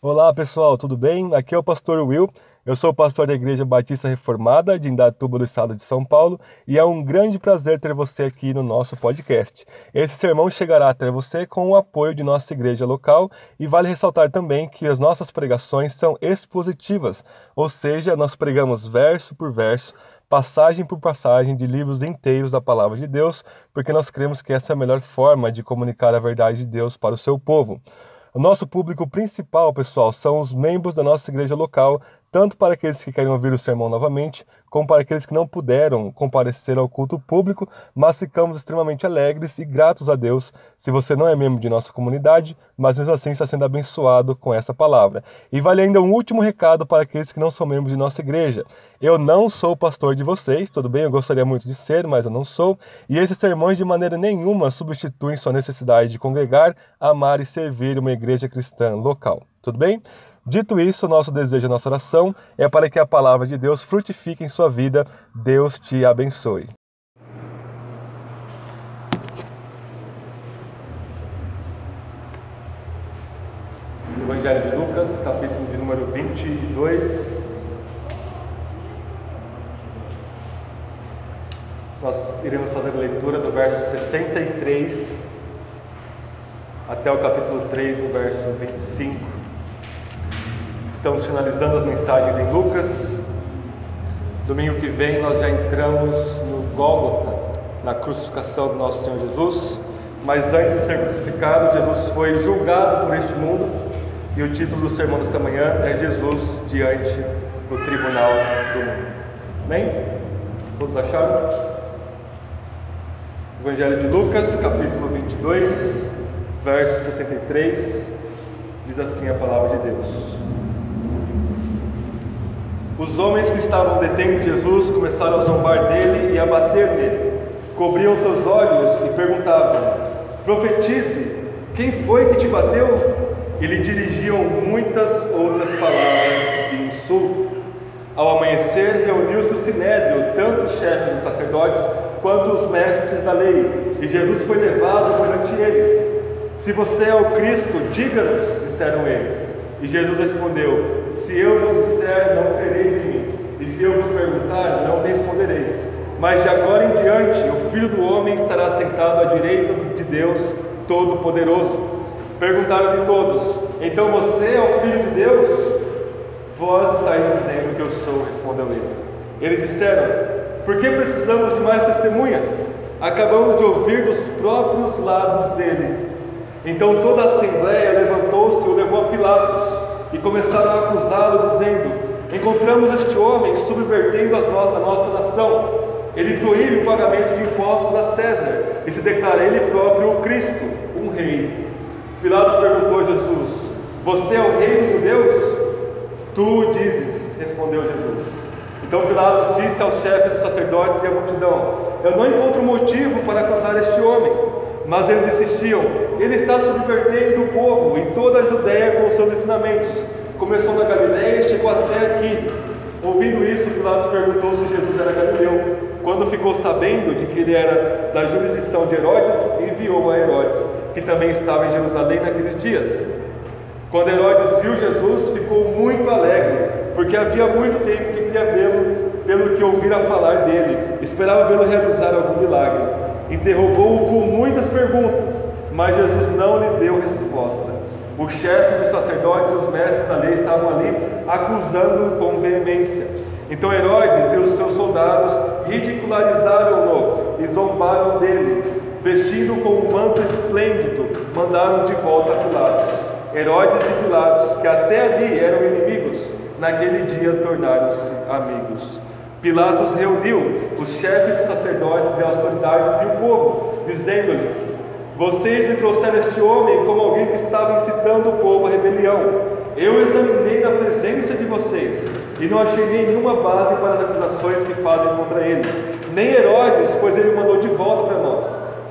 Olá pessoal, tudo bem? Aqui é o pastor Will. Eu sou pastor da Igreja Batista Reformada de Indatuba do Estado de São Paulo e é um grande prazer ter você aqui no nosso podcast. Esse sermão chegará até você com o apoio de nossa igreja local e vale ressaltar também que as nossas pregações são expositivas, ou seja, nós pregamos verso por verso passagem por passagem de livros inteiros da palavra de Deus, porque nós cremos que essa é a melhor forma de comunicar a verdade de Deus para o seu povo. O nosso público principal, pessoal, são os membros da nossa igreja local, tanto para aqueles que querem ouvir o sermão novamente, como para aqueles que não puderam comparecer ao culto público, mas ficamos extremamente alegres e gratos a Deus se você não é membro de nossa comunidade, mas mesmo assim está sendo abençoado com essa palavra. E vale ainda um último recado para aqueles que não são membros de nossa igreja. Eu não sou pastor de vocês, tudo bem? Eu gostaria muito de ser, mas eu não sou. E esses sermões de maneira nenhuma substituem sua necessidade de congregar, amar e servir uma igreja cristã local. Tudo bem? Dito isso, nosso desejo, nossa oração é para que a palavra de Deus frutifique em sua vida. Deus te abençoe. Evangelho de Lucas, capítulo de número 22. Nós iremos fazer a leitura do verso 63 até o capítulo 3, do verso 25. Estamos finalizando as mensagens em Lucas. Domingo que vem nós já entramos no Gólgota, na crucificação do nosso Senhor Jesus. Mas antes de ser crucificado, Jesus foi julgado por este mundo. E o título do sermão desta manhã é Jesus diante do tribunal do mundo. Amém? Todos acharam? Evangelho de Lucas, capítulo 22, verso 63, diz assim a palavra de Deus. Os homens que estavam detendo Jesus começaram a zombar dele e a bater nele. Cobriam seus olhos e perguntavam: Profetize, quem foi que te bateu? E lhe dirigiam muitas outras palavras de insulto. Ao amanhecer, reuniu-se o sinédrio, tanto os chefes dos sacerdotes quanto os mestres da lei, e Jesus foi levado perante eles. Se você é o Cristo, diga-nos, disseram eles. E Jesus respondeu: se eu vos disser, não tereis em mim, e se eu vos perguntar, não respondereis. Mas de agora em diante, o Filho do Homem estará sentado à direita de Deus Todo-Poderoso. Perguntaram-lhe todos: Então você é o Filho de Deus? Vós estáis dizendo que eu sou, respondeu ele. Eles disseram: Por que precisamos de mais testemunhas? Acabamos de ouvir dos próprios lados dele. Então toda a assembleia levantou-se e o levou a Pilatos e começaram a acusá-lo, dizendo: Encontramos este homem subvertendo a nossa nação. Ele proíbe o pagamento de impostos a César e se declara ele próprio o Cristo, um rei. Pilatos perguntou a Jesus: Você é o rei dos judeus? Tu dizes, respondeu Jesus. Então Pilatos disse aos chefes dos sacerdotes e à multidão: Eu não encontro motivo para acusar este homem. Mas eles insistiam: ele está subvertendo o povo em toda a Judéia com os seus ensinamentos. Começou na Galiléia e chegou até aqui. Ouvindo isso, Pilatos perguntou se Jesus era galileu. Quando ficou sabendo de que ele era da jurisdição de Herodes, enviou a Herodes, que também estava em Jerusalém naqueles dias. Quando Herodes viu Jesus, ficou muito alegre, porque havia muito tempo que queria vê-lo, pelo que ouvira falar dele, esperava vê-lo realizar algum milagre. Interrogou-o com muitas perguntas, mas Jesus não lhe deu resposta. O chefe dos sacerdotes e os mestres da lei estavam ali acusando-o com veemência. Então Herodes e os seus soldados ridicularizaram-no e zombaram dele. Vestindo com um manto esplêndido, mandaram de volta a Pilatos. Herodes e Pilatos, que até ali eram inimigos, naquele dia tornaram-se amigos. Pilatos reuniu os chefes dos sacerdotes e autoridades e o povo, dizendo-lhes: Vocês me trouxeram este homem como alguém que estava incitando o povo à rebelião. Eu examinei na presença de vocês e não achei nenhuma base para as acusações que fazem contra ele. Nem Herodes, pois ele mandou de volta para nós.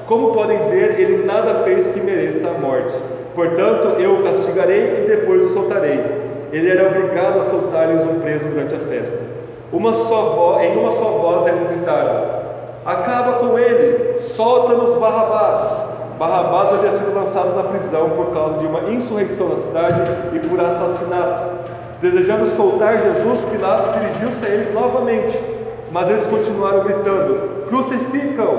Como podem ver, ele nada fez que mereça a morte. Portanto, eu o castigarei e depois o soltarei. Ele era obrigado a soltar-lhes um preso durante a festa. Uma só voz, em uma só voz eles gritaram: Acaba com ele, solta-nos Barrabás. Barrabás havia sido lançado na prisão por causa de uma insurreição na cidade e por assassinato. Desejando soltar Jesus, Pilatos dirigiu-se a eles novamente, mas eles continuaram gritando: Crucificam!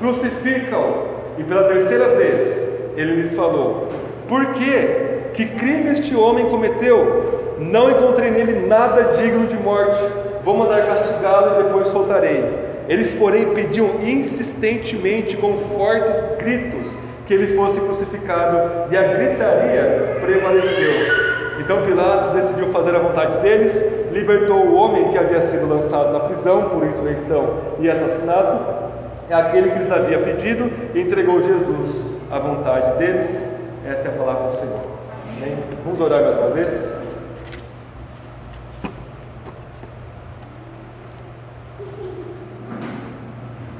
Crucificam! E pela terceira vez ele lhes falou: Por quê? Que crime este homem cometeu? Não encontrei nele nada digno de morte. Vou mandar castigá-lo e depois soltarei. Eles, porém, pediam insistentemente, com fortes gritos, que ele fosse crucificado, e a gritaria prevaleceu. Então Pilatos decidiu fazer a vontade deles, libertou o homem que havia sido lançado na prisão por insurreição e assassinato, aquele que lhes havia pedido, e entregou Jesus à vontade deles. Essa é a palavra do Senhor. Amém? Vamos orar mais uma vez.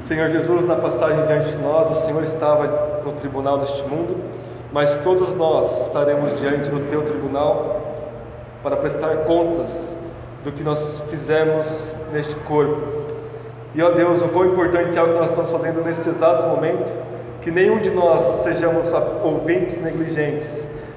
Senhor Jesus, na passagem diante de nós, o Senhor estava no tribunal deste mundo, mas todos nós estaremos diante do teu tribunal para prestar contas do que nós fizemos neste corpo. E ó Deus, o quão importante é o que nós estamos fazendo neste exato momento, que nenhum de nós sejamos ouvintes negligentes,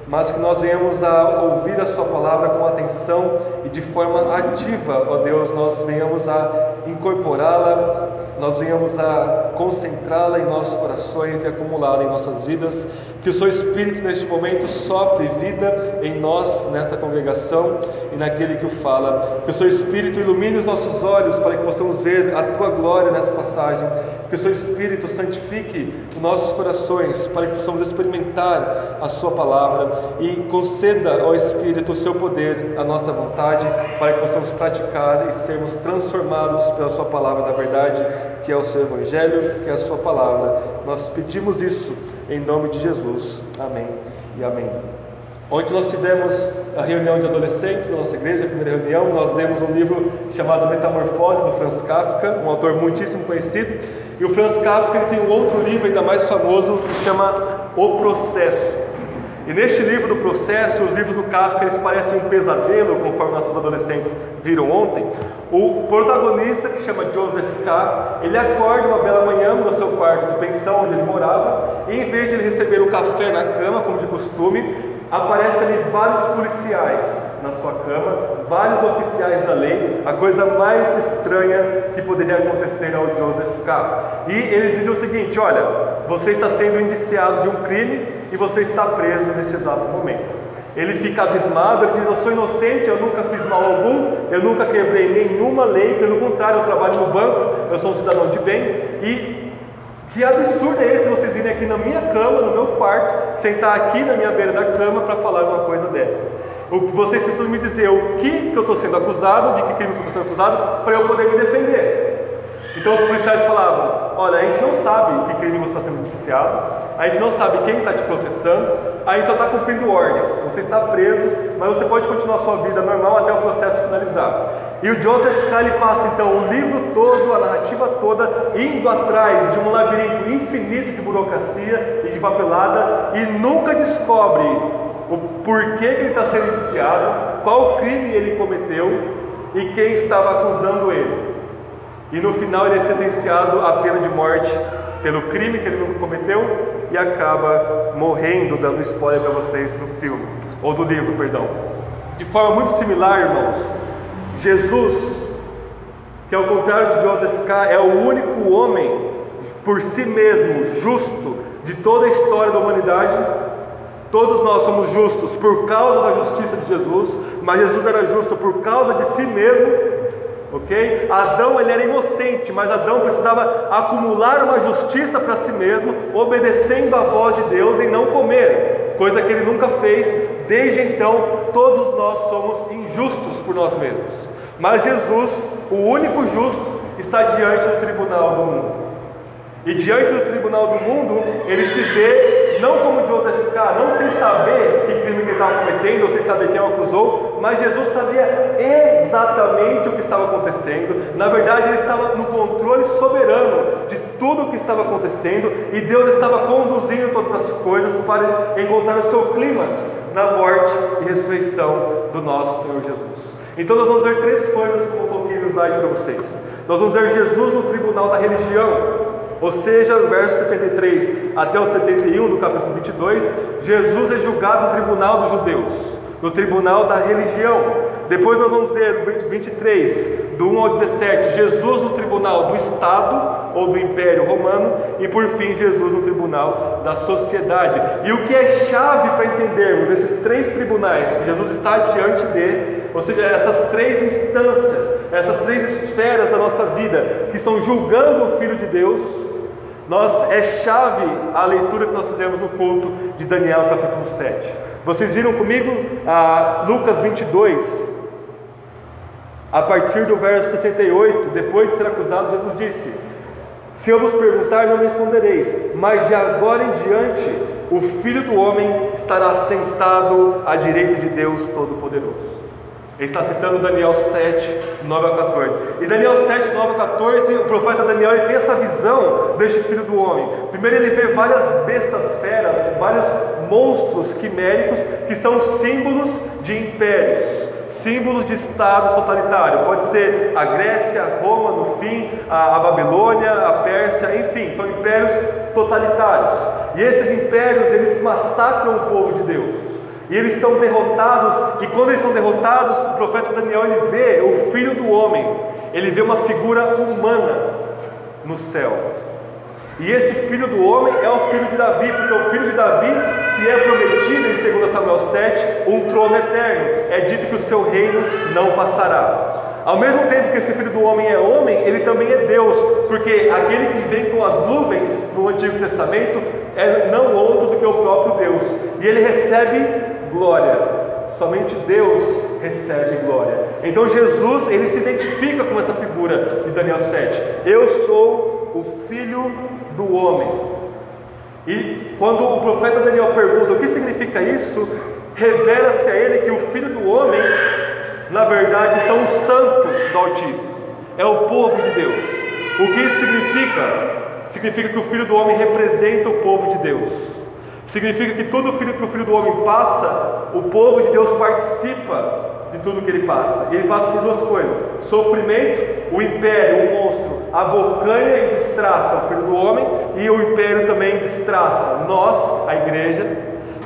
mas que nós venhamos a ouvir a Sua palavra com atenção e de forma ativa, ó Deus, nós venhamos a incorporá-la nós venhamos a concentrá-la em nossos corações e acumulá-la em nossas vidas. Que o seu Espírito neste momento sopre vida em nós, nesta congregação e naquele que o fala. Que o seu Espírito ilumine os nossos olhos para que possamos ver a tua glória nessa passagem. Que o seu Espírito santifique os nossos corações para que possamos experimentar a sua palavra e conceda ao Espírito o seu poder, a nossa vontade, para que possamos praticar e sermos transformados pela sua palavra da verdade que é o seu Evangelho, que é a sua palavra. Nós pedimos isso em nome de Jesus. Amém e amém. Ontem nós tivemos a reunião de adolescentes da nossa igreja, a primeira reunião, nós lemos um livro chamado Metamorfose, do Franz Kafka, um autor muitíssimo conhecido, e o Franz Kafka ele tem um outro livro ainda mais famoso que chama O Processo. E neste livro do processo, os livros do Kafka eles parecem um pesadelo, conforme nossos adolescentes viram ontem. O protagonista, que chama Joseph K., ele acorda uma bela manhã no seu quarto de pensão onde ele morava, e em vez de ele receber o café na cama, como de costume, aparecem ali vários policiais na sua cama, vários oficiais da lei, a coisa mais estranha que poderia acontecer ao Joseph K. E eles dizem o seguinte: olha, você está sendo indiciado de um crime e você está preso neste exato momento. Ele fica abismado, ele diz: Eu sou inocente, eu nunca fiz mal algum, eu nunca quebrei nenhuma lei, pelo contrário, eu trabalho no banco, eu sou um cidadão de bem. E que absurdo é esse vocês virem aqui na minha cama, no meu quarto, sentar aqui na minha beira da cama para falar uma coisa dessa? Vocês precisam me dizer o que, que eu estou sendo acusado, de que crime eu estou sendo acusado, para eu poder me defender. Então os policiais falavam: Olha, a gente não sabe que crime você está sendo indiciado, a gente não sabe quem está te processando, a gente só está cumprindo ordens. Você está preso, mas você pode continuar sua vida normal até o processo finalizar. E o Joseph K. passa então o livro todo, a narrativa toda, indo atrás de um labirinto infinito de burocracia e de papelada e nunca descobre o porquê que ele está sendo indiciado, qual crime ele cometeu e quem estava acusando ele. E no final ele é sentenciado à pena de morte pelo crime que ele não cometeu e acaba morrendo, dando spoiler para vocês no filme, ou do livro, perdão. De forma muito similar, irmãos, Jesus, que ao contrário de Joseph K., é o único homem por si mesmo justo de toda a história da humanidade. Todos nós somos justos por causa da justiça de Jesus, mas Jesus era justo por causa de si mesmo ok? Adão ele era inocente, mas Adão precisava acumular uma justiça para si mesmo, obedecendo à voz de Deus em não comer, coisa que ele nunca fez. Desde então, todos nós somos injustos por nós mesmos. Mas Jesus, o único justo, está diante do tribunal do mundo. E diante do tribunal do mundo, ele se vê não como Joseph K., não sem saber que crime ele estava cometendo, ou sem saber quem o acusou, mas Jesus sabia exatamente o que estava acontecendo. Na verdade, ele estava no controle soberano de tudo o que estava acontecendo, e Deus estava conduzindo todas as coisas para encontrar o seu clímax na morte e ressurreição do nosso Senhor Jesus. Então, nós vamos ver três coisas que eu coloquei no slide para vocês. Nós vamos ver Jesus no tribunal da religião Ou seja, no verso 63 até o 71 do capítulo 22, Jesus é julgado no tribunal dos judeus, no tribunal da religião. Depois nós vamos ver 23, do 1 ao 17, Jesus no tribunal do Estado ou do Império Romano, e por fim Jesus no tribunal da sociedade. E o que é chave para entendermos esses três tribunais que Jesus está diante de, ou seja, essas três instâncias, essas três esferas da nossa vida que estão julgando o Filho de Deus, nós é chave a leitura que nós fizemos no culto de Daniel capítulo 7. Vocês viram comigo a Lucas 22, a partir do verso 68, depois de ser acusado, Jesus disse: Se eu vos perguntar, não me respondereis, mas de agora em diante, o Filho do Homem estará sentado à direita de Deus Todo-Poderoso. Ele está citando Daniel 7, 9 a 14. E Daniel 7, 9 a 14, o profeta Daniel ele tem essa visão deste filho do homem. Primeiro ele vê várias bestas feras, vários monstros quiméricos que são símbolos de impérios símbolos de estados totalitários. Pode ser a Grécia, Roma, no fim, a, Babilônia, a Pérsia, enfim, são impérios totalitários. E esses impérios eles massacram o povo de Deus. E eles são derrotados, e quando eles são derrotados, o profeta Daniel ele vê o filho do homem, ele vê uma figura humana no céu. E esse filho do homem é o filho de Davi, porque o filho de Davi se é prometido em 2 Samuel 7 um trono eterno. É dito que o seu reino não passará. Ao mesmo tempo que esse filho do homem é homem, ele também é Deus, porque aquele que vem com as nuvens no Antigo Testamento é não outro do que o próprio Deus, e ele recebe glória. Somente Deus recebe glória. Então Jesus, ele se identifica com essa figura de Daniel 7. Eu sou o filho do homem. E quando o profeta Daniel pergunta o que significa isso, revela-se a ele que o filho do homem, na verdade, são os santos do Altíssimo, é o povo de Deus. O que isso significa? Significa que o filho do homem representa o povo de Deus. Significa que todo filho que o filho do homem passa, o povo de Deus participa de tudo que ele passa. E ele passa por duas coisas: sofrimento, o império, o monstro, abocanha e destraça o filho do homem, e o império também destraça nós, a igreja,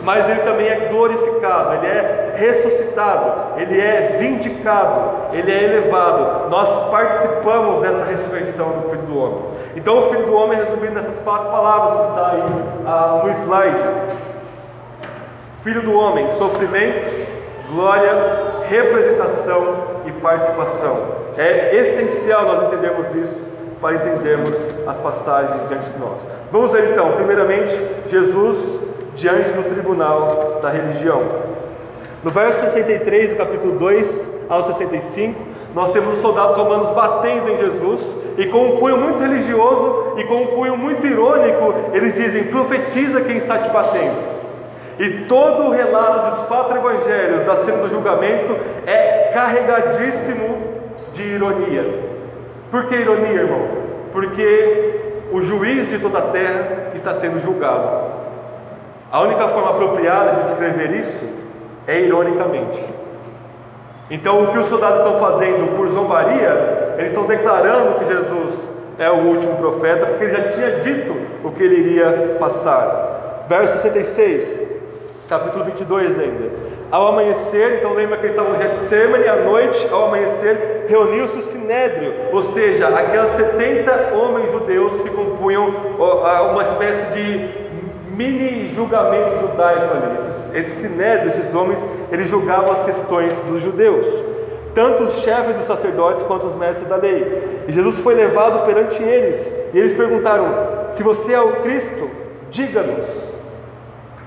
mas ele também é glorificado, ele é ressuscitado, ele é vindicado, ele é elevado. Nós participamos dessa ressurreição do Filho do Homem. Então, o Filho do Homem é resumido nessas quatro palavras que está aí ah, no slide: Filho do Homem, sofrimento, glória, representação e participação. É essencial nós entendermos isso para entendermos as passagens diante de nós. Vamos ver então, primeiramente, Jesus diante do tribunal da religião. No verso 63 do capítulo 2 ao 65, nós temos os soldados romanos batendo em Jesus e com um cunho muito religioso e com um cunho muito irônico, eles dizem: profetiza quem está te batendo. E todo o relato dos quatro evangelhos da cena do julgamento é carregadíssimo de ironia. Por que ironia, irmão? Porque o juiz de toda a terra está sendo julgado. A única forma apropriada de descrever isso é ironicamente. Então, o que os soldados estão fazendo por zombaria, eles estão declarando que Jesus é o último profeta, porque ele já tinha dito o que ele iria passar. Verso 66 capítulo 22 ainda. Ao amanhecer, então lembra que eles estavam no Getsemane, à noite, ao amanhecer, reuniu-se o Sinédrio, ou seja, aquelas 70 homens judeus que compunham uma espécie de mini julgamento judaico ali. Esse Sinédrio, esses homens, eles julgavam as questões dos judeus, tanto os chefes dos sacerdotes quanto os mestres da lei. E Jesus foi levado perante eles, e eles perguntaram: Se você é o Cristo, diga-nos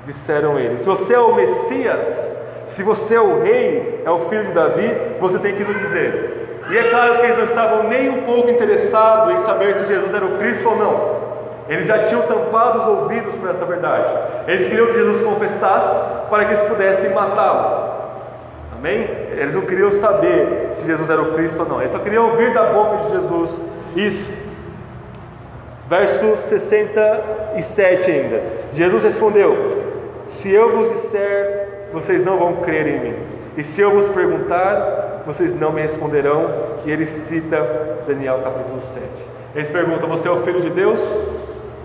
disseram eles: Se você é o Messias, se você é o rei, é o filho de Davi, você tem que nos dizer. E é claro que eles não estavam nem um pouco interessados em saber se Jesus era o Cristo ou não. Eles já tinham tampado os ouvidos para essa verdade. Eles queriam que Jesus confessasse para que eles pudessem matá-lo. Amém? Eles não queriam saber se Jesus era o Cristo ou não. Eles só queriam ouvir da boca de Jesus isso. Verso 67 ainda. Jesus respondeu: se eu vos disser, vocês não vão crer em mim. E se eu vos perguntar, vocês não me responderão. E ele cita Daniel capítulo 7. Eles perguntam: Você é o filho de Deus?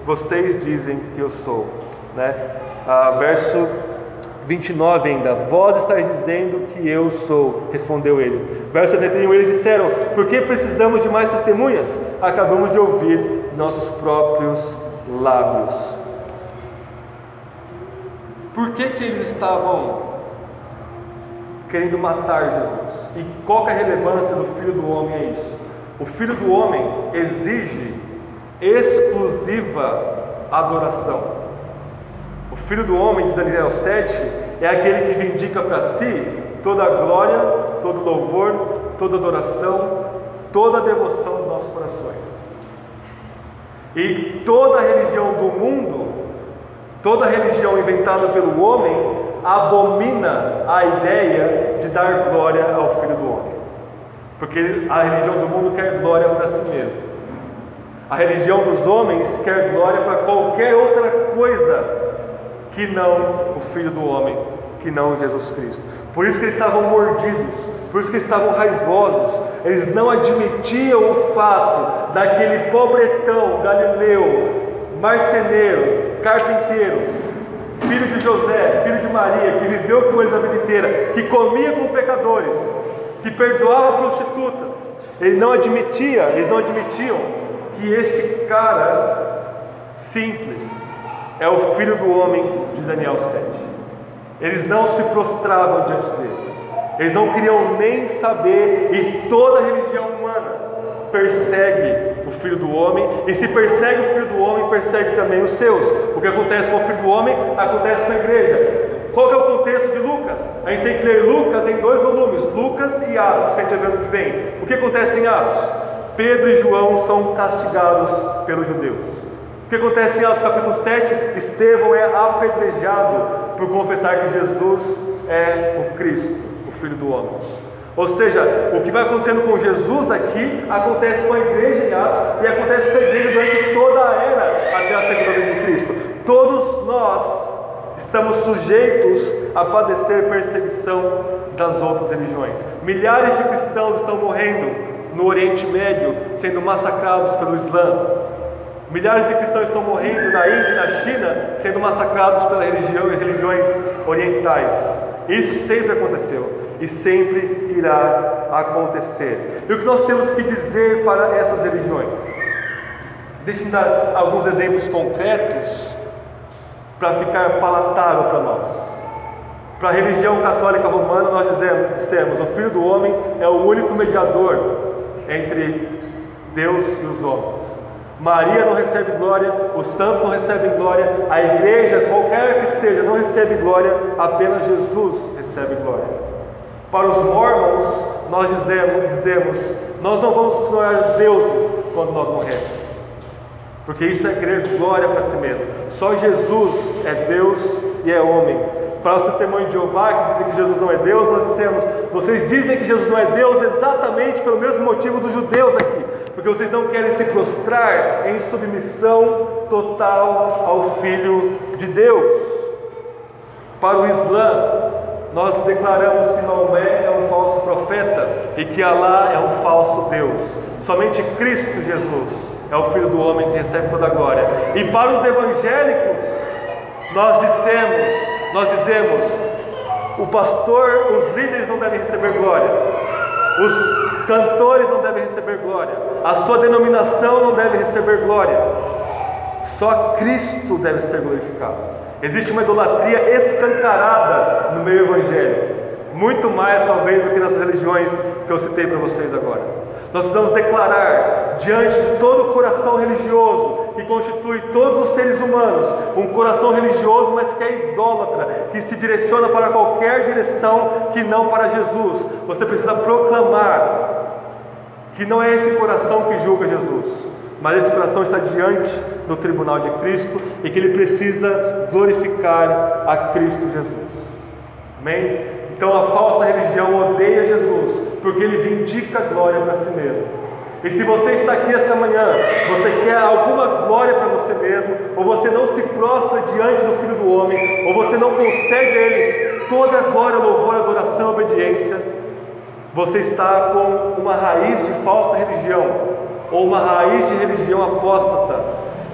Vocês dizem que eu sou. Né? Ah, verso 29 ainda: Vós estáis dizendo que eu sou, respondeu ele. Verso 71: Eles disseram: Por que precisamos de mais testemunhas? Acabamos de ouvir nossos próprios lábios. Por que, que eles estavam querendo matar Jesus? E qual é a relevância do Filho do Homem a isso? O Filho do Homem exige exclusiva adoração. O filho do homem de Daniel 7 é aquele que vindica para si toda a glória, todo louvor, toda adoração, toda a devoção dos nossos corações. E toda a religião do mundo, toda a religião inventada pelo homem, abomina a ideia de dar glória ao filho do homem. Porque a religião do mundo quer glória para si mesmo. A religião dos homens quer glória para qualquer outra coisa que não o Filho do Homem, que não Jesus Cristo. Por isso que eles estavam mordidos, por isso que eles estavam raivosos, eles não admitiam o fato daquele pobretão galileu, marceneiro, carpinteiro, filho de José, filho de Maria, que viveu com eles a vida inteira, que comia com pecadores, que perdoava prostitutas. Ele não admitia, eles não admitiam que este cara simples, é o filho do homem de Daniel 7. Eles não se prostravam diante dele, eles não queriam nem saber, e toda religião humana persegue o filho do homem, e se persegue o filho do homem, persegue também os seus. O que acontece com o filho do homem acontece com a igreja. Qual é o contexto de Lucas? A gente tem que ler Lucas em dois volumes, Lucas e Atos, que a gente vai ver no que vem. O que acontece em Atos? Pedro e João são castigados pelos judeus que acontece em Atos capítulo 7? Estevão é apedrejado por confessar que Jesus é o Cristo, o Filho do Homem. Ou seja, o que vai acontecendo com Jesus aqui acontece com a igreja em Atos e acontece com a igreja durante toda a era até a segunda vinda de Cristo. Todos nós estamos sujeitos a padecer perseguição das outras religiões. Milhares de cristãos estão morrendo no Oriente Médio, sendo massacrados pelo Islã. Milhares de cristãos estão morrendo na Índia e na China, sendo massacrados pelas religião, religiões orientais. Isso sempre aconteceu e sempre irá acontecer. E o que nós temos que dizer para essas religiões? Deixe-me dar alguns exemplos concretos para ficar palatável para nós. Para a religião católica romana, nós dizemos, dissemos: o Filho do Homem é o único mediador entre Deus e os homens. Maria não recebe glória, os santos não recebem glória, a igreja, qualquer que seja, não recebe glória, apenas Jesus recebe glória. Para os mormons, nós dizemos, dizemos nós não vamos tornar deuses quando nós morremos, porque isso é querer glória para si mesmo. Só Jesus é Deus e é homem. Para os testemunhos de Jeová que dizem que Jesus não é Deus, nós dissemos: vocês dizem que Jesus não é Deus exatamente pelo mesmo motivo dos judeus aqui porque vocês não querem se prostrar em submissão total ao Filho de Deus. Para o Islã, nós declaramos que Maomé é um falso profeta e que Alá é um falso Deus. Somente Cristo Jesus é o Filho do homem que recebe toda a glória. E para os evangélicos, nós dissemos, nós dizemos, o pastor, os líderes não devem receber glória. Os cantores não devem receber glória. A sua denominação não deve receber glória. Só Cristo deve ser glorificado. Existe uma idolatria escancarada no meio evangélico. Muito mais, talvez, do que nas religiões que eu citei para vocês agora. Nós precisamos declarar diante de todo o coração religioso que constitui todos os seres humanos, um coração religioso, mas que é idólatra, que se direciona para qualquer direção que não para Jesus. Você precisa proclamar que não é esse coração que julga Jesus, mas esse coração está diante do tribunal de Cristo e que ele precisa glorificar a Cristo Jesus. Amém? Então a falsa religião odeia Jesus, porque ele vindica glória para si mesmo. E se você está aqui esta manhã, você quer alguma glória para você mesmo, ou você não se prostra diante do Filho do Homem, ou você não concede a Ele toda a glória, louvor, adoração, obediência, você está com uma raiz de falsa religião, ou uma raiz de religião apóstata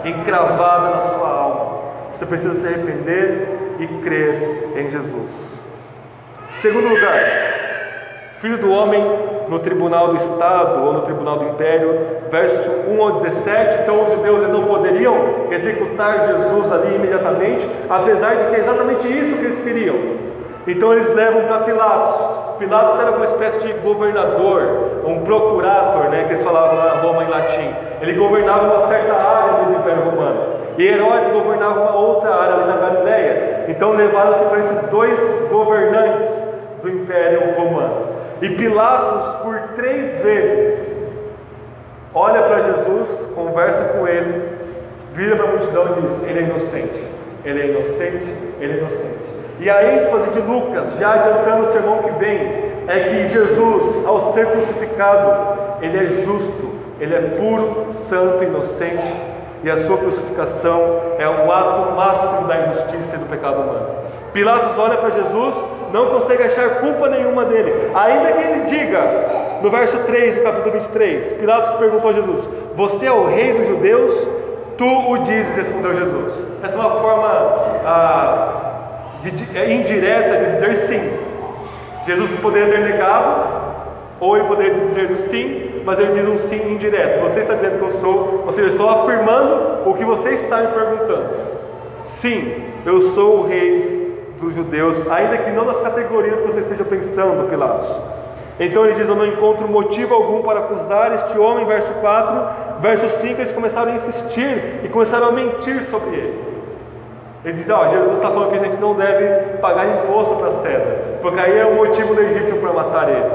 encravada na sua alma. Você precisa se arrepender e crer em Jesus. Segundo lugar, filho do homem no tribunal do Estado ou no tribunal do Império, verso 1 ao 17. Então, os judeus não poderiam executar Jesus ali imediatamente, apesar de que é exatamente isso que eles queriam. Então, eles levam para Pilatos. Pilatos era uma espécie de governador, um procurator, né, que eles falavam lá Roma em latim. Ele governava uma certa área do Império Romano. E Herodes governava uma outra área ali na Galileia. Então levaram-se para esses dois governantes do Império Romano. E Pilatos, por três vezes, olha para Jesus, conversa com ele, vira para a multidão e diz: Ele é inocente, ele é inocente, ele é inocente. E a ênfase de Lucas, já adiantando o sermão que vem, é que Jesus, ao ser crucificado, ele é justo, ele é puro, santo, inocente, e a sua crucificação é um ato máximo da injustiça e do pecado humano. Pilatos olha para Jesus, não consegue achar culpa nenhuma dele, ainda que ele diga, no verso 3 do capítulo 23, Pilatos perguntou a Jesus: Você é o rei dos judeus? Tu o dizes, respondeu Jesus. Essa é uma forma ah, de, de, é indireta de dizer sim. Jesus poderia ter negado, ou ele poderia dizer sim, mas ele diz um sim indireto. Você está dizendo que eu sou, ou seja, estou afirmando o que você está me perguntando. Sim, eu sou o rei dos judeus, ainda que não nas categorias que você esteja pensando, Pilatos. Então ele diz: Eu não encontro motivo algum para acusar este homem, verso 4. Verso 5, eles começaram a insistir e começaram a mentir sobre ele. Ele diz: Ó, oh, Jesus está falando que a gente não deve pagar imposto para César, porque aí é o motivo legítimo para matar ele.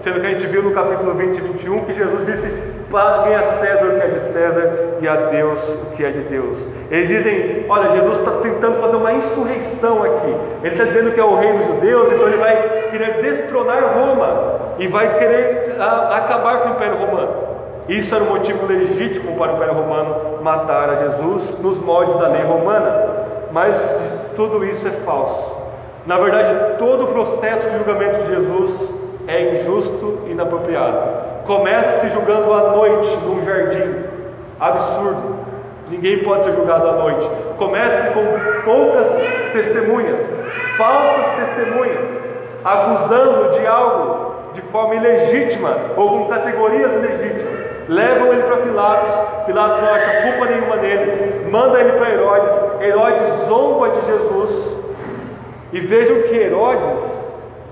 Sendo que a gente viu no capítulo 20 e 21 que Jesus disse: Paguem a César o que é de César e a Deus o que é de Deus. Eles dizem: Olha, Jesus está tentando fazer uma insurreição aqui. Ele está dizendo que é o rei dos judeus, então ele vai querer destronar Roma e vai querer a, acabar com o Império Romano. Isso era um motivo legítimo para o Império Romano matar a Jesus nos moldes da lei romana. Mas tudo isso é falso. Na verdade, todo o processo de julgamento de Jesus é injusto e inapropriado. Começa se julgando à noite num jardim, absurdo. Ninguém pode ser julgado à noite. Começa com poucas testemunhas, falsas testemunhas, acusando de algo de forma ilegítima ou com categorias ilegítimas. Levam ele para Pilatos, Pilatos não acha culpa nenhuma nele, manda ele para Herodes, Herodes zomba de Jesus. E vejam que Herodes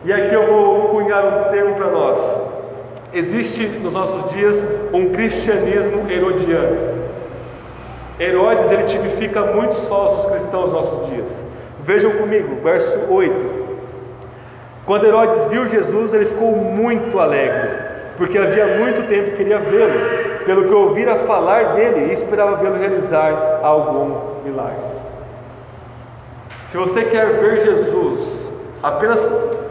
e aqui eu vou cunhar um termo para nós. Existe nos nossos dias um cristianismo herodiano. Herodes ele tipifica muitos falsos cristãos nos nossos dias. Vejam comigo, verso 8. Quando Herodes viu Jesus, ele ficou muito alegre, porque havia muito tempo que queria vê-lo, pelo que ouvira falar dele e esperava vê-lo realizar algum milagre. Se você quer ver Jesus apenas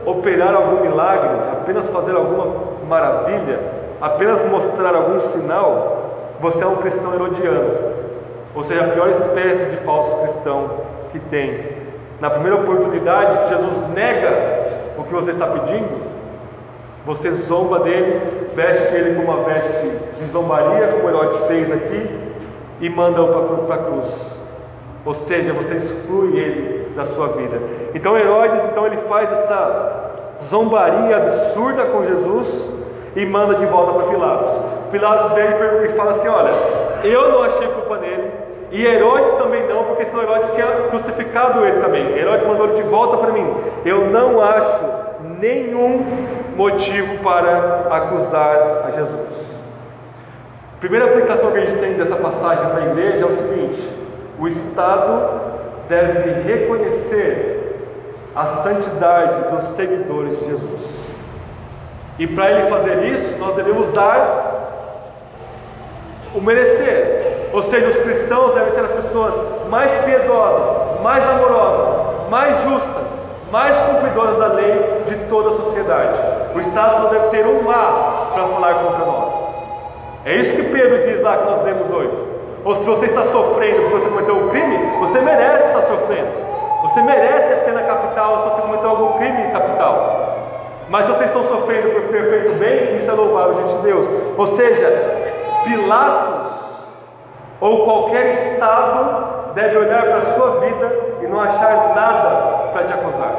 operar algum milagre, apenas fazer alguma maravilha, apenas mostrar algum sinal, você é um cristão herodiano, ou seja, a pior espécie de falso cristão que tem. Na primeira oportunidade que Jesus nega o que você está pedindo, você zomba dele, veste ele com uma veste de zombaria, como Herodes fez aqui, e manda-o para a cruz. Ou seja, você exclui ele da sua vida. Então Herodes, então ele faz essa zombaria absurda com Jesus e manda de volta para Pilatos. Pilatos vem e fala assim: Olha, eu não achei culpa nele, e Herodes também não, porque senão Herodes tinha crucificado ele também. Herodes mandou ele de volta para mim. Eu não acho nenhum motivo para acusar a Jesus. primeira aplicação que a gente tem dessa passagem para a igreja é o seguinte: o Estado deve reconhecer a santidade dos seguidores de Jesus. E para ele fazer isso, nós devemos dar o merecer. Ou seja, os cristãos devem ser as pessoas mais piedosas, mais amorosas, mais justas, mais cumpridoras da lei de toda a sociedade. O Estado não deve ter um má para falar contra nós. É isso que Pedro diz lá que nós lemos hoje. Ou se você está sofrendo porque você cometeu um crime, você merece estar sofrendo. Você merece a pena capital se você cometeu algum crime capital. Mas se vocês estão sofrendo por ter feito bem, isso é louvável diante de Deus. Ou seja, Pilatos ou qualquer Estado deve olhar para a sua vida e não achar nada para te acusar.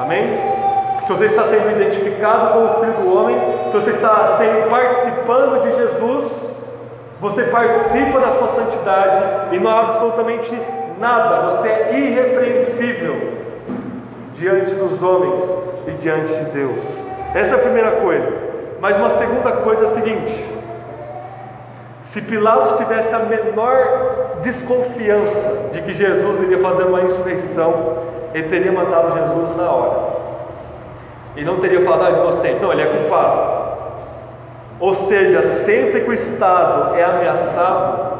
Amém? Se você está sendo identificado como filho do homem, se você está sendo participando de Jesus, você participa da sua santidade e não há absolutamente nada, você é irrepreensível diante dos homens e diante de Deus. Essa é a primeira coisa. Mas uma segunda coisa é a seguinte: se Pilatos tivesse a menor desconfiança de que Jesus iria fazer uma insurreição, ele teria matado Jesus na hora. E não teria falado ah, inocente, não, ele é culpado. Ou seja, sempre que o Estado é ameaçado,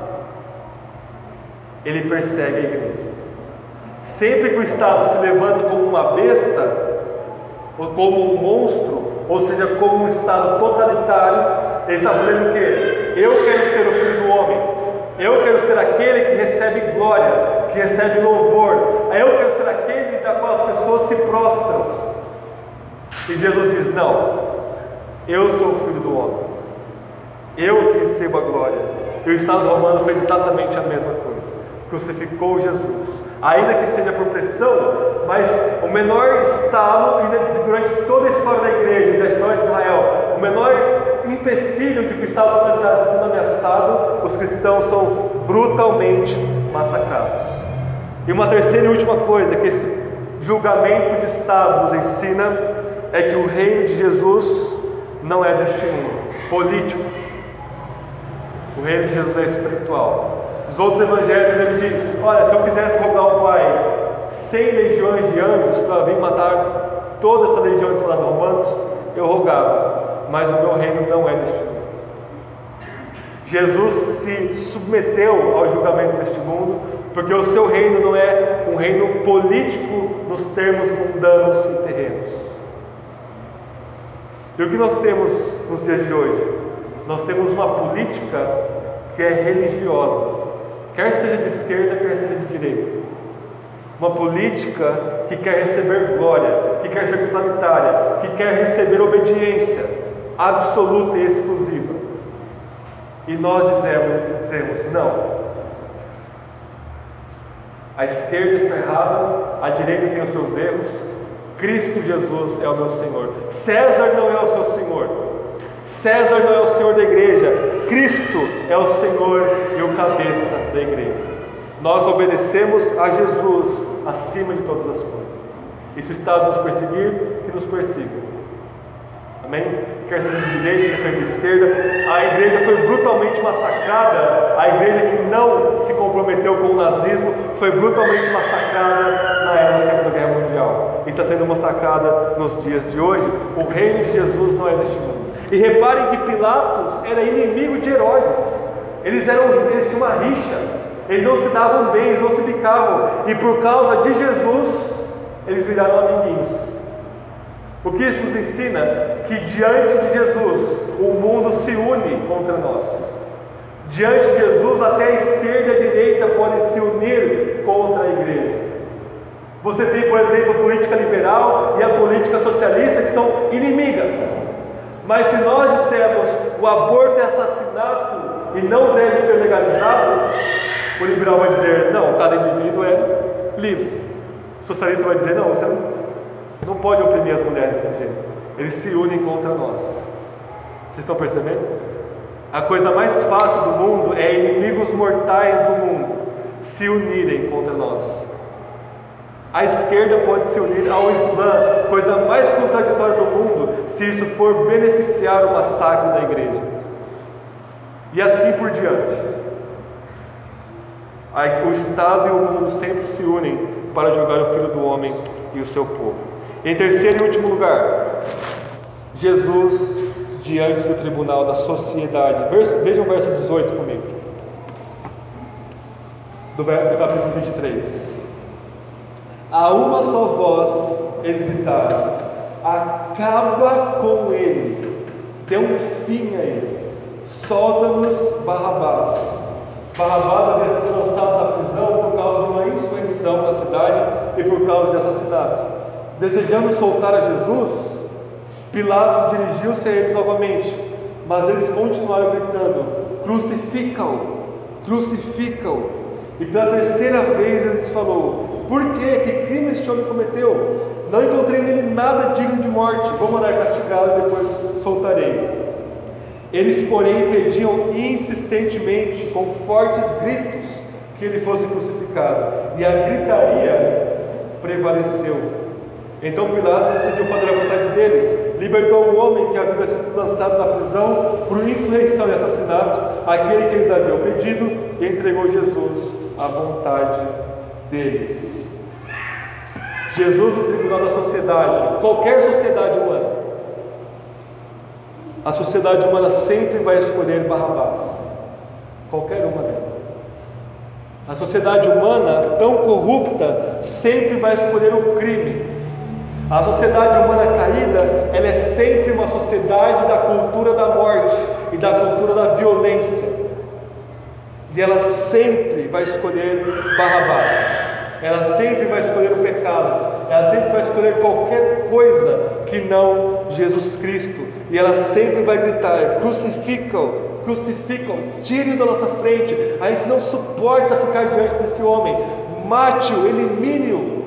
ele persegue a igreja. Sempre que o Estado se levanta como uma besta, ou como um monstro, ou seja, como um Estado totalitário, ele está falando o quê? Eu quero ser o filho do homem. Eu quero ser aquele que recebe glória, que recebe louvor. Eu quero ser aquele da qual as pessoas se prostram. E Jesus diz: Não, eu sou o filho do homem. Eu que recebo a glória. E o Estado romano fez exatamente a mesma coisa. Crucificou Jesus. Ainda que seja por pressão, mas o menor estalo, durante toda a história da igreja, da história de Israel, o menor empecilho de que o Estado totalitário está sendo ameaçado, os cristãos são brutalmente massacrados. E uma terceira e última coisa que esse julgamento de Estado nos ensina é que o reino de Jesus não é deste mundo, político. O reino de Jesus é espiritual. Os outros evangelhos ele diz: Olha, se eu quisesse rogar ao Pai 100 legiões de anjos para vir matar toda essa legião de soldados romanos, eu rogava mas o meu reino não é deste mundo. Jesus se submeteu ao julgamento deste mundo, porque o seu reino não é um reino político nos termos mundanos e terrenos. E o que nós temos nos dias de hoje? Nós temos uma política que é religiosa, quer seja de esquerda, quer seja de direita. Uma política que quer receber glória, que quer ser totalitária, que quer receber obediência, absoluta e exclusiva. E nós dizemos, dizemos não. A esquerda está errada, a direita tem os seus erros. Cristo Jesus é o meu Senhor. César não é o seu Senhor. César não é o Senhor da igreja. Cristo é o Senhor e o cabeça da igreja. Nós obedecemos a Jesus acima de todas as coisas. Isso está a nos perseguir, que nos persiga. Amém? Quer ser de direita, quer ser de esquerda. A igreja foi brutalmente massacrada. A igreja que não se comprometeu com o nazismo foi brutalmente massacrada na era da Segunda Guerra Mundial. E está sendo massacrada nos dias de hoje. O reino de Jesus não é deste mundo. E reparem que Pilatos era inimigo de Herodes. Eles, eram, eles tinham uma rixa. Eles não se davam bem, eles não se bicavam. E por causa de Jesus, eles viraram amiguinhos. O que isso nos ensina? Que diante de Jesus o mundo se une contra nós. Diante de Jesus, até a esquerda e a direita podem se unir contra a igreja. Você tem, por exemplo, a política liberal e a política socialista que são inimigas. Mas se nós dissermos o aborto é assassinato e não deve ser legalizado, o liberal vai dizer, não, cada indivíduo é livre. O socialista vai dizer, não, você não não pode oprimir as mulheres desse jeito. Eles se unem contra nós. Vocês estão percebendo? A coisa mais fácil do mundo é inimigos mortais do mundo se unirem contra nós. A esquerda pode se unir ao Islã, coisa mais contraditória do mundo, se isso for beneficiar o massacre da igreja. E assim por diante. O Estado e o mundo sempre se unem para julgar o Filho do Homem e o seu povo. Em terceiro e último lugar, Jesus diante do tribunal da sociedade. Veja o verso 18 comigo. Do, capítulo 23. A uma só voz eles gritaram: Acaba com ele, dê um fim a ele, solta-nos Barrabás. Barrabás havia sido lançado na prisão por causa de uma insurreição na cidade e por causa de assassinato. Desejando soltar a Jesus, Pilatos dirigiu-se a eles novamente: Mas eles continuaram gritando: crucificam, crucificam. E pela terceira vez eles falou: Por quê? Que crime este homem cometeu? Não encontrei nele nada digno de morte. Vou mandar castigá-lo e depois soltarei. Eles, porém, pediam insistentemente, com fortes gritos, que ele fosse crucificado. E a gritaria prevaleceu. Então Pilatos decidiu fazer a vontade deles, libertou o homem que havia sido lançado na prisão por insurreição e assassinato, aquele que eles haviam pedido, e entregou Jesus à vontade deles. Jesus, o tribunal da sociedade, qualquer sociedade humana, a sociedade humana sempre vai escolher Barrabás, qualquer uma delas. A sociedade humana, tão corrupta, sempre vai escolher o crime. A sociedade humana caída, ela é sempre uma sociedade da cultura da morte e da cultura da violência. E ela sempre vai escolher Barrabás. Ela sempre vai escolher o pecado. Ela sempre vai escolher qualquer coisa que não Jesus Cristo. E ela sempre vai gritar: crucificam, crucificam, tire-o da nossa frente. A gente não suporta ficar diante desse homem. Mate-o, elimine-o.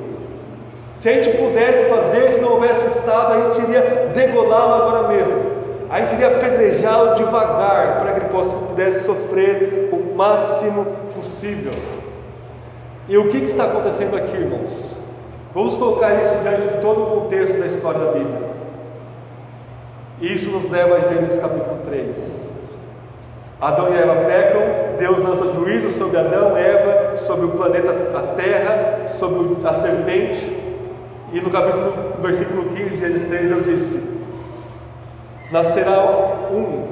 Se a gente pudesse fazer, se não houvesse o Estado, a gente iria degolá-lo agora mesmo. A gente iria apedrejá-lo devagar para que ele pudesse sofrer máximo possível. E o que, está acontecendo aqui, irmãos? Vamos colocar isso diante de todo o contexto da história da Bíblia. Isso nos leva a Gênesis capítulo 3. Adão e Eva pecam, Deus lança juízo sobre Adão, Eva, sobre o planeta, a terra, sobre a serpente. E no capítulo, versículo 15 de Gênesis 3, eu disse: Nascerá um,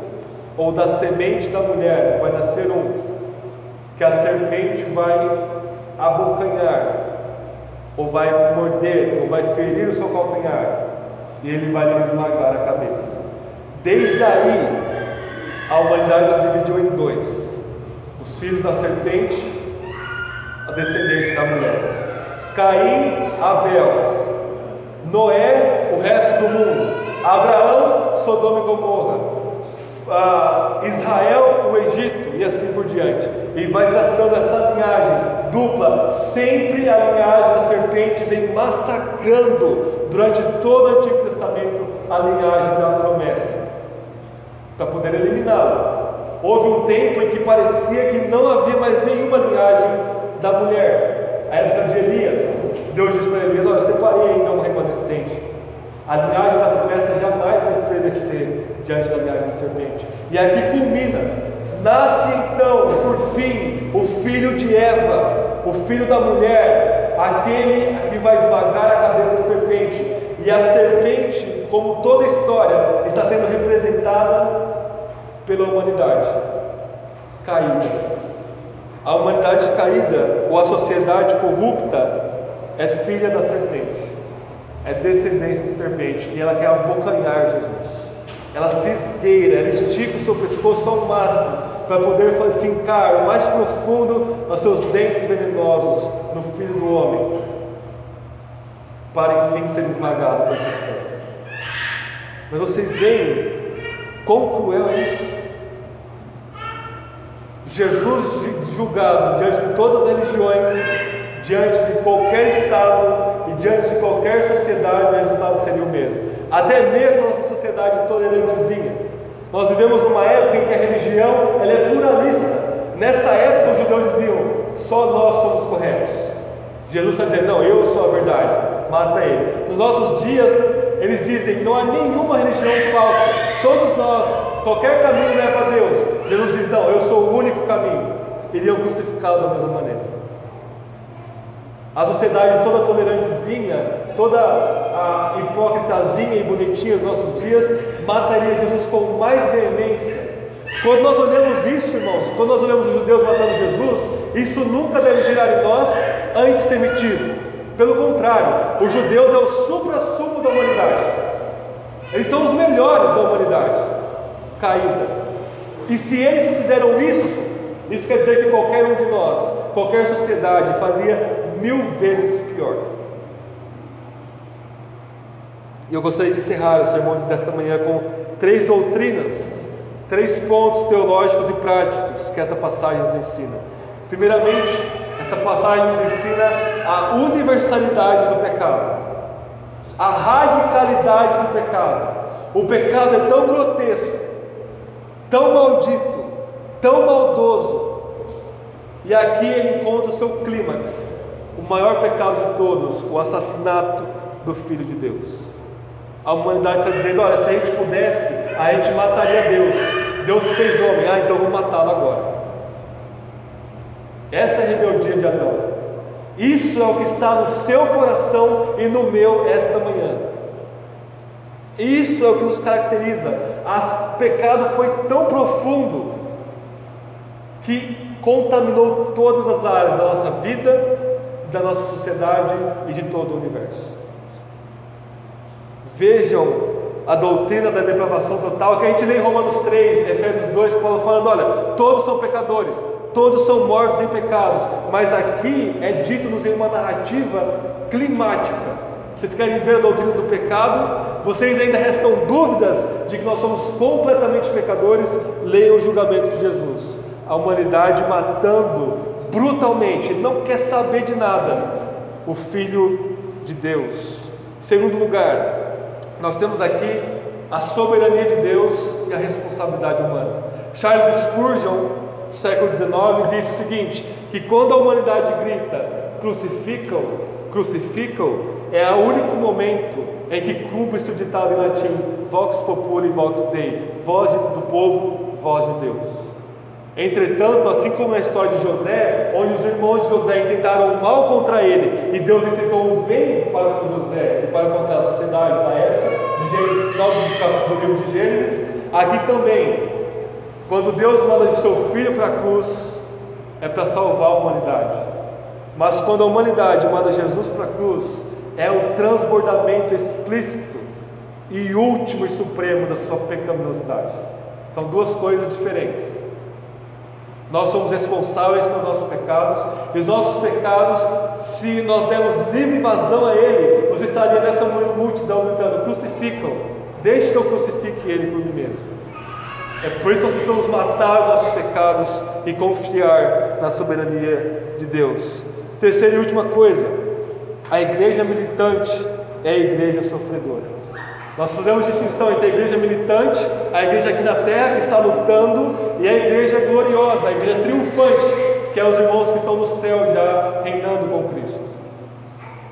ou da semente da mulher vai nascer um, que a serpente vai abocanhar, ou vai morder, ou vai ferir o seu calcanhar, e ele vai lhe esmagar a cabeça. Desde aí, a humanidade se dividiu em dois: os filhos da serpente, a descendência da mulher. Caim, Abel. Noé, o resto do mundo. Abraão, Sodoma e Gomorra. Ah, Israel, o Egito e assim por diante. E vai traçando essa linhagem dupla. Sempre a linhagem da serpente vem massacrando durante todo o Antigo Testamento a linhagem da promessa para poder eliminá-lo. Houve um tempo em que parecia que não havia mais nenhuma linhagem da mulher. A época de Elias, Deus disse para Elias: Olha, separei ainda um remanescente. A linhagem da promessa jamais vai perecer diante da linhagem da serpente. E aqui culmina. Nasce então, por fim, o filho de Eva, o filho da mulher, aquele que vai esmagar a cabeça da serpente. E a serpente, como toda história, está sendo representada pela humanidade caída. A humanidade caída, ou a sociedade corrupta, é filha da serpente, é descendência da serpente, e ela quer abocanhar Jesus. Ela se esgueira, ela estica o seu pescoço ao máximo para poder fincar o mais profundo os seus dentes venenosos no filho do homem, para enfim ser esmagado por seus pés. Mas vocês veem quão cruel é isso? Jesus julgado diante de todas as religiões, diante de qualquer estado diante de qualquer sociedade, o resultado seria o mesmo. Até mesmo nossa sociedade tolerantezinha. Nós vivemos numa época em que a religião ela é pluralista. Nessa época os judeus diziam: só nós somos corretos. Jesus está dizendo: não, eu sou a verdade. Mata ele. Nos nossos dias eles dizem: não há nenhuma religião falsa. Todos nós, qualquer caminho leva a Deus. Jesus diz: não, eu sou o único caminho. Iriam crucificá-lo da mesma maneira. A sociedade toda tolerantezinha, toda a hipócritazinha e bonitinha dos nossos dias, mataria Jesus com mais veemência. Quando nós olhamos isso, irmãos, quando nós olhamos os judeus matando Jesus, isso nunca deve gerar em nós antissemitismo. Pelo contrário, os judeus é o supra-sumo da humanidade. Eles são os melhores da humanidade caída. E se eles fizeram isso, isso quer dizer que qualquer um de nós, qualquer sociedade, faria mil vezes pior. E eu gostaria de encerrar o sermão desta manhã com três doutrinas Três pontos teológicos e práticos que essa passagem nos ensina. Primeiramente, essa passagem nos ensina a universalidade do pecado, a radicalidade do pecado. O pecado é tão grotesco, tão maldito, tão maldoso, e aqui ele encontra o seu clímax, maior pecado de todos, o assassinato do Filho de Deus. A humanidade está dizendo: olha, se a gente pudesse, a gente mataria Deus. Deus fez homem, ah, então vou matá-lo agora. Essa é a rebeldia de Adão. Isso é o que está no seu coração e no meu esta manhã. Isso é o que nos caracteriza. O pecado foi tão profundo que contaminou todas as áreas da nossa vida, da nossa sociedade e de todo o universo. Vejam a doutrina da depravação total que a gente lê em Romanos 3, Efésios 2, Paulo falando: olha, todos são pecadores, todos são mortos em pecados, mas aqui é dito-nos em uma narrativa climática. Vocês querem ver a doutrina do pecado? Vocês ainda restam dúvidas de que nós somos completamente pecadores? Leiam o julgamento de Jesus. A humanidade matando brutalmente, não quer saber de nada, o Filho de Deus. Segundo lugar, nós temos aqui a soberania de Deus e a responsabilidade humana. Charles Spurgeon século XIX, disse o seguinte: que quando a humanidade grita crucificam, crucificam, é o único momento em que cumpre-se o ditado em latim vox populi vox dei, voz do povo, voz de Deus. Entretanto, assim como na história de José, onde os irmãos de José intentaram o mal contra ele e Deus intentou o bem para com José e para com aquela sociedade da época, de Gênesis, do livro de Gênesis, aqui também quando Deus manda de seu filho para a cruz, é para salvar a humanidade. Mas quando a humanidade manda Jesus para a cruz, é o transbordamento explícito e último e supremo da sua pecaminosidade. São duas coisas diferentes. Nós somos responsáveis pelos nossos pecados, e os nossos pecados, se nós dermos livre vazão a Ele, você estaria nessa multidão gritando: crucificam, deixe que eu crucifique Ele por mim mesmo. É por isso que nós precisamos matar os nossos pecados e confiar na soberania de Deus. Terceira e última coisa, a igreja militante é a igreja sofredora. Nós fazemos distinção entre a igreja militante, a igreja aqui na terra que está lutando, e a igreja gloriosa, a igreja triunfante, que é os irmãos que estão no céu já reinando com Cristo.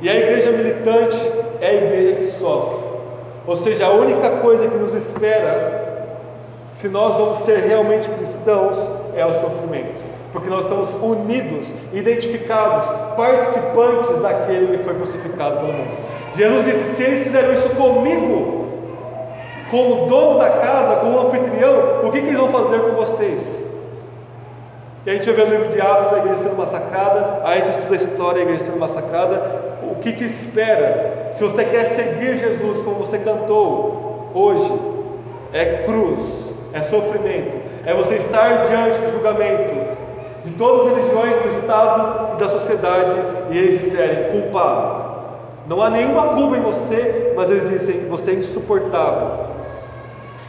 E a igreja militante é a igreja que sofre. Ou seja, a única coisa que nos espera se nós vamos ser realmente cristãos, é o sofrimento, porque nós estamos unidos, identificados, participantes daquele que foi crucificado pelo mundo. Jesus disse: se eles fizeram isso comigo, com o dono da casa, com o anfitrião, o que, que eles vão fazer com vocês? E a gente vê no livro de Atos a igreja sendo massacrada, a gente estuda a história da igreja sendo massacrada. O que te espera? Se você quer seguir Jesus como você cantou hoje, é cruz, é sofrimento, é você estar diante do julgamento de todas as religiões do Estado e da sociedade e eles disserem culpado. Não há nenhuma culpa em você, mas eles dizem você é insuportável.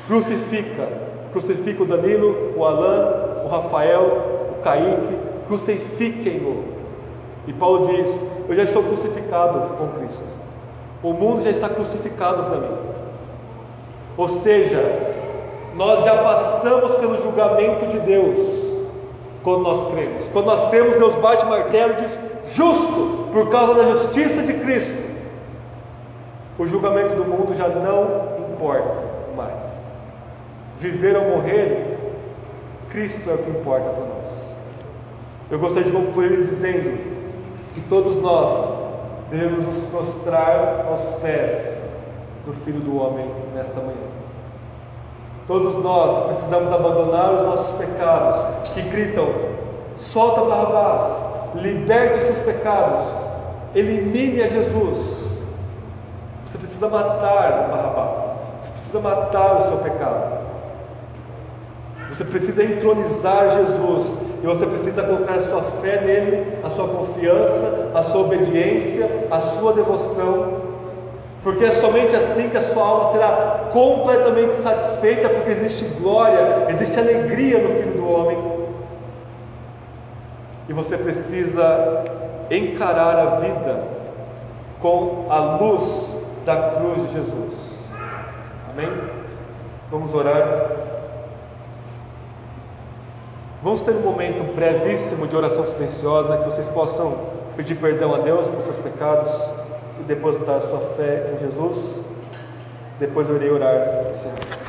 Crucifica, crucifica o Danilo, o Alain, o Rafael, o Kaique, crucifiquem-no. E Paulo diz: Eu já estou crucificado com Cristo. O mundo já está crucificado para mim. Ou seja, nós já passamos pelo julgamento de Deus quando nós cremos. Quando nós cremos, Deus bate o martelo e diz: justo, por causa da justiça de Cristo. O julgamento do mundo já não importa mais. Viver ou morrer, Cristo é o que importa para nós. Eu gostaria de concluir dizendo que todos nós devemos nos prostrar aos pés do Filho do Homem nesta manhã. Todos nós precisamos abandonar os nossos pecados que gritam: solta Barrabás, liberte seus pecados, elimine a Jesus. Você precisa matar Barrabás, você precisa matar o seu pecado. Você precisa entronizar Jesus e você precisa colocar a sua fé nele, a sua confiança, a sua obediência, a sua devoção porque é somente assim que a sua alma será completamente satisfeita, porque existe glória, existe alegria no Filho do Homem. E você precisa encarar a vida com a luz da cruz de Jesus. Amém? Vamos orar. Vamos ter um momento brevíssimo de oração silenciosa que vocês possam pedir perdão a Deus por seus pecados e depositar sua fé em Jesus. Depois eu irei orar. Senhor.